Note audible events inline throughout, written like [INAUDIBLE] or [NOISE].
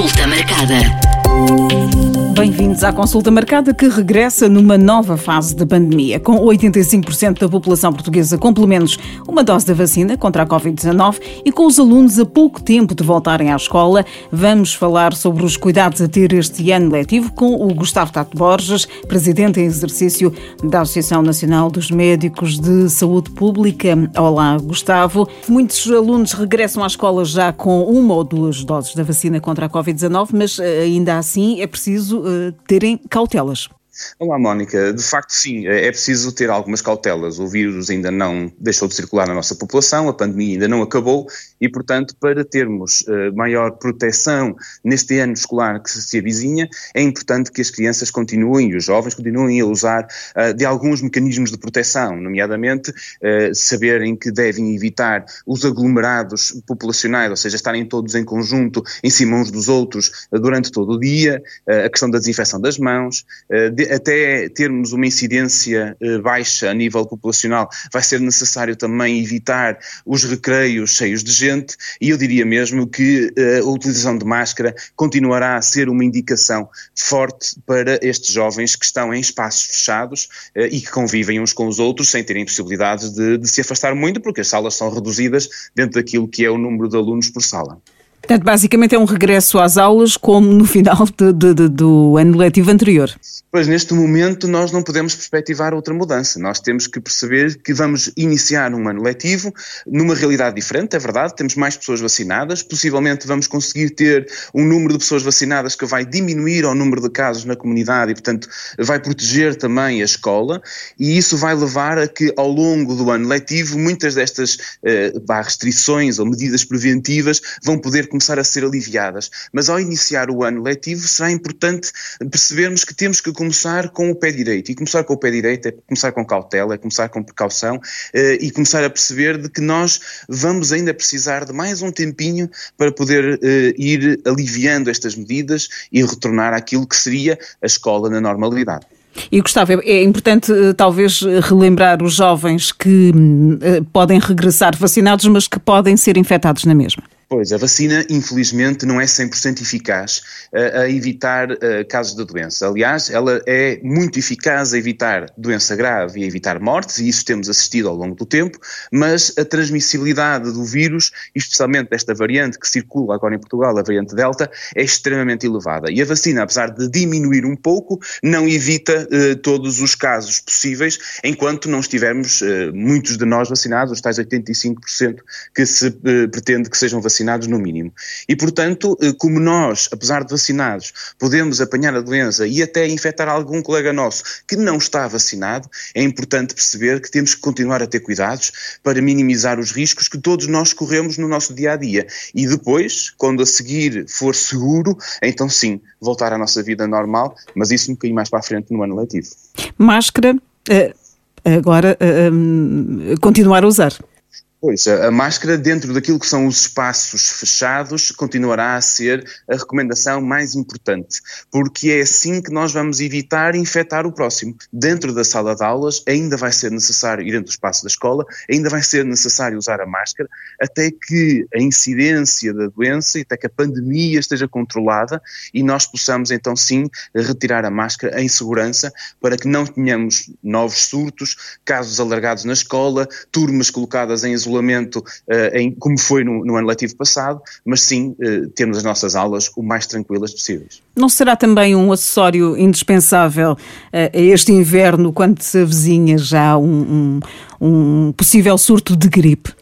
Consulta marcada. Bem-vindos à consulta marcada que regressa numa nova fase da pandemia. Com 85% da população portuguesa com pelo menos uma dose da vacina contra a Covid-19 e com os alunos a pouco tempo de voltarem à escola, vamos falar sobre os cuidados a ter este ano letivo com o Gustavo Tato Borges, presidente em exercício da Associação Nacional dos Médicos de Saúde Pública. Olá, Gustavo. Muitos alunos regressam à escola já com uma ou duas doses da vacina contra a Covid-19, mas eh, ainda assim é preciso terem cautelas. Olá, Mónica. De facto, sim, é, é preciso ter algumas cautelas. O vírus ainda não deixou de circular na nossa população, a pandemia ainda não acabou e, portanto, para termos uh, maior proteção neste ano escolar que se avizinha, é importante que as crianças continuem e os jovens continuem a usar uh, de alguns mecanismos de proteção, nomeadamente uh, saberem que devem evitar os aglomerados populacionais, ou seja, estarem todos em conjunto, em cima uns dos outros durante todo o dia, a questão da desinfecção das mãos, de, até termos uma incidência baixa a nível populacional, vai ser necessário também evitar os recreios cheios de gente e eu diria mesmo que uh, a utilização de máscara continuará a ser uma indicação forte para estes jovens que estão em espaços fechados uh, e que convivem uns com os outros sem terem possibilidades de, de se afastar muito, porque as salas são reduzidas dentro daquilo que é o número de alunos por sala. Portanto, basicamente é um regresso às aulas como no final de, de, de, do ano letivo anterior. Pois neste momento nós não podemos perspectivar outra mudança. Nós temos que perceber que vamos iniciar um ano letivo numa realidade diferente, é verdade, temos mais pessoas vacinadas, possivelmente vamos conseguir ter um número de pessoas vacinadas que vai diminuir ao número de casos na comunidade e, portanto, vai proteger também a escola e isso vai levar a que ao longo do ano letivo muitas destas eh, restrições ou medidas preventivas vão poder começar a ser aliviadas. Mas ao iniciar o ano letivo será importante percebermos que temos que começar com o pé direito. E começar com o pé direito é começar com cautela, é começar com precaução uh, e começar a perceber de que nós vamos ainda precisar de mais um tempinho para poder uh, ir aliviando estas medidas e retornar àquilo que seria a escola na normalidade. E Gustavo, é importante eh, talvez relembrar os jovens que podem regressar vacinados, mas que podem ser infectados na mesma. Pois, a vacina, infelizmente, não é 100% eficaz uh, a evitar uh, casos de doença. Aliás, ela é muito eficaz a evitar doença grave e a evitar mortes, e isso temos assistido ao longo do tempo, mas a transmissibilidade do vírus, especialmente desta variante que circula agora em Portugal, a variante Delta, é extremamente elevada. E a vacina, apesar de diminuir um pouco, não evita uh, todos os casos possíveis, enquanto não estivermos, muitos de nós vacinados, os tais 85% que se pretende que sejam vacinados vacinados no mínimo. E, portanto, eh, como nós, apesar de vacinados, podemos apanhar a doença e até infectar algum colega nosso que não está vacinado, é importante perceber que temos que continuar a ter cuidados para minimizar os riscos que todos nós corremos no nosso dia a dia. E depois, quando a seguir for seguro, então sim, voltar à nossa vida normal, mas isso um bocadinho mais para a frente no ano letivo. Máscara, eh, agora eh, continuar a usar. Pois, a máscara dentro daquilo que são os espaços fechados continuará a ser a recomendação mais importante, porque é assim que nós vamos evitar infectar o próximo. Dentro da sala de aulas ainda vai ser necessário, e dentro do espaço da escola, ainda vai ser necessário usar a máscara até que a incidência da doença e até que a pandemia esteja controlada e nós possamos então sim retirar a máscara em segurança para que não tenhamos novos surtos, casos alargados na escola, turmas colocadas em isolamento isolamento uh, em, como foi no, no, ano letivo passado, mas sim uh, termos as nossas aulas o mais tranquilas possíveis. Não será também um acessório indispensável uh, a este inverno, quando se avizinha já um, um, um possível surto de gripe?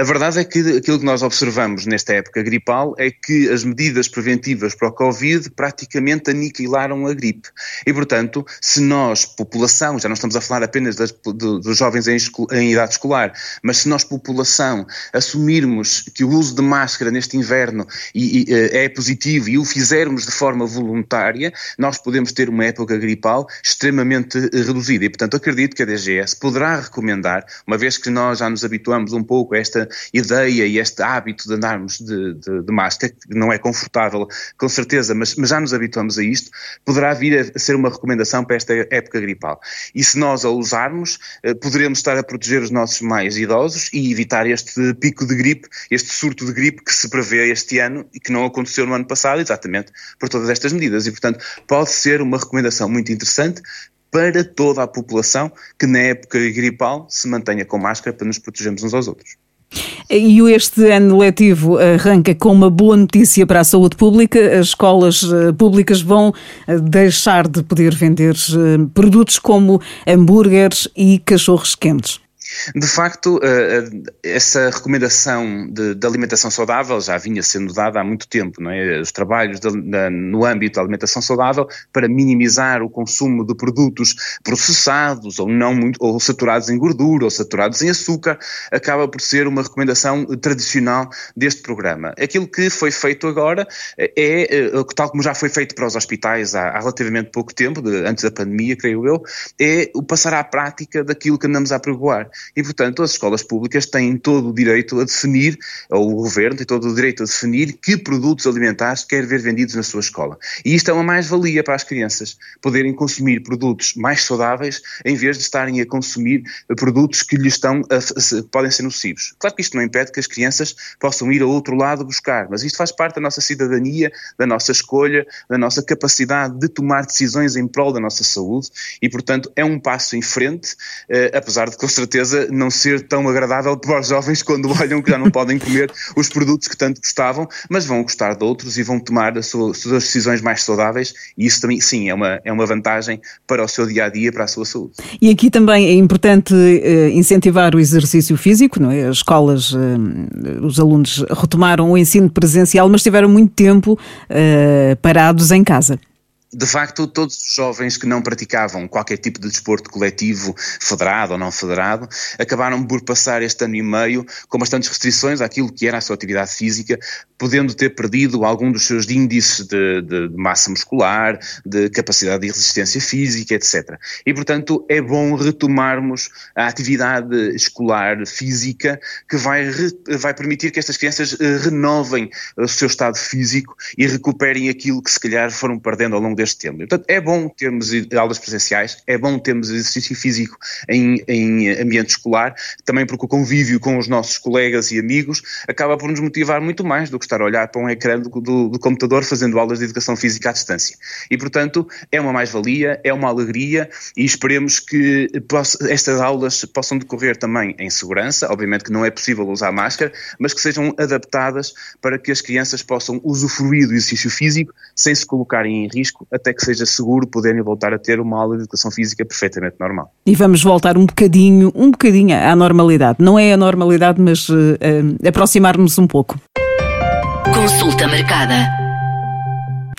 A verdade é que aquilo que nós observamos nesta época gripal é que as medidas preventivas para o Covid praticamente aniquilaram a gripe. E, portanto, se nós, população, já não estamos a falar apenas das, dos jovens em, em, idade escolar, mas se nós, população, assumirmos que o uso de máscara neste inverno e, e, eh, é positivo e o fizermos de forma voluntária, nós podemos ter uma época gripal extremamente eh, reduzida. E, portanto, acredito que a DGS poderá recomendar, uma vez que nós já nos habituamos um pouco a esta ideia e este hábito de andarmos de, de, de máscara, que não é confortável, com certeza, mas, mas, já nos habituamos a isto, poderá vir a ser uma recomendação para esta época gripal. E se nós a usarmos, eh, poderemos estar a proteger os nossos mais idosos e evitar este pico de gripe, este surto de gripe que se prevê este ano e que não aconteceu no ano passado, exatamente por todas estas medidas. E, portanto, pode ser uma recomendação muito interessante para toda a população que na época gripal se mantenha com máscara para nos protegermos uns aos outros. E este ano letivo arranca com uma boa notícia para a saúde pública. As escolas eh, públicas vão eh, deixar de poder vender eh, produtos como hambúrgueres e cachorros quentes. De facto, eh, eh, essa recomendação de, de, alimentação saudável já vinha sendo dada há muito tempo, não é? Os trabalhos de, de, no âmbito da alimentação saudável para minimizar o consumo de produtos processados ou não muito, ou saturados em gordura ou saturados em açúcar, acaba por ser uma recomendação tradicional deste programa. Aquilo que foi feito agora é, é tal como já foi feito para os hospitais há, há relativamente pouco tempo, antes da pandemia, creio eu, é o passar à prática daquilo que andamos a pregoar e, portanto, as escolas públicas têm todo o direito a definir, ou o governo tem todo o direito a definir que produtos alimentares quer ver vendidos na sua escola. E isto é uma mais-valia para as crianças, poderem consumir produtos mais saudáveis em vez de estarem a consumir produtos que lhes estão a, a, podem ser nocivos. Claro que isto não impede que as crianças possam ir ao outro lado buscar, mas isto faz parte da nossa cidadania, da nossa escolha, da nossa capacidade de tomar decisões em prol da nossa saúde e, portanto, é um passo em frente, eh, apesar de com certeza certeza não ser tão agradável para os jovens quando [LAUGHS] olham que já não podem comer os produtos que tanto gostavam, mas vão gostar de outros e vão tomar as suas, decisões mais saudáveis e isso também, sim, é uma, é uma vantagem para o seu dia a dia, para a sua saúde. E aqui também é importante uh, incentivar o exercício físico, não é? As escolas, uh, os alunos retomaram o ensino presencial, mas tiveram muito tempo uh, parados em casa de facto, todos os jovens que não praticavam qualquer tipo de desporto coletivo, federado ou não federado, acabaram por passar este ano e meio com bastantes restrições àquilo que era a sua atividade física, podendo ter perdido algum dos seus índices de, de, de massa muscular, de capacidade de resistência física, etc. E, portanto, é bom retomarmos a atividade escolar física que vai, vai permitir que estas crianças eh, renovem o seu estado físico e recuperem aquilo que se calhar foram perdendo ao longo deste tempo. Portanto, é bom termos aulas presenciais, é bom termos exercício físico em, em ambiente escolar, também porque o convívio com os nossos colegas e amigos acaba por nos motivar muito mais do que estar a olhar para um ecrã do, do, do computador fazendo aulas de educação física à distância. E, portanto, é uma mais-valia, é uma alegria e esperemos que estas aulas possam decorrer também em segurança. Obviamente que não é possível usar máscara, mas que sejam adaptadas para que as crianças possam usufruir do exercício físico sem se colocarem em risco até que seja seguro poderem voltar a ter uma aula de educação física perfeitamente normal. E vamos voltar um bocadinho, um bocadinho à normalidade. Não é a normalidade, mas uh, uh, aproximar-nos um pouco. Consulta marcada.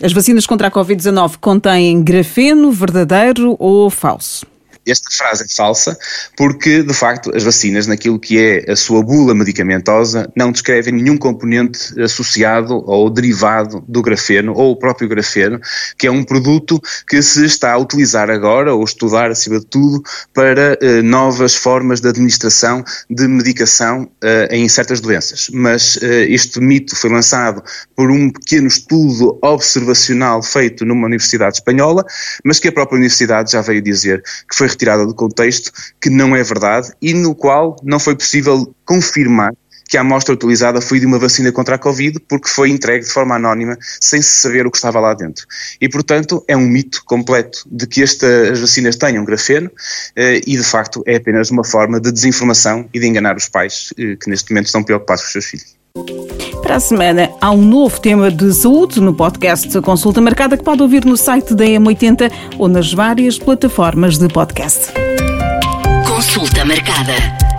As vacinas contra a Covid-19 contêm grafeno verdadeiro ou falso? Esta frase é falsa porque, de facto, as vacinas, naquilo que é a sua bula medicamentosa, não descrevem nenhum componente associado ou derivado do grafeno ou o próprio grafeno, que é um produto que se está a utilizar agora ou estudar, acima de tudo, para eh, novas formas de administração de medicação eh, em certas doenças. Mas eh, este mito foi lançado por um pequeno estudo observacional feito numa universidade espanhola, mas que a própria universidade já veio dizer que foi retirada do contexto, que não é verdade e no qual não foi possível confirmar que a amostra utilizada foi de uma vacina contra a Covid porque foi entregue de forma anónima sem se saber o que estava lá dentro. E, portanto, é um mito completo de que estas vacinas tenham grafeno eh, e, de facto, é apenas uma forma de desinformação e de enganar os pais eh, que neste momento estão preocupados com os seus filhos. Para a semana há um novo tema de saúde no podcast Consulta Marcada que pode ouvir no site da M80 ou nas várias plataformas de podcast. Consulta Marcada.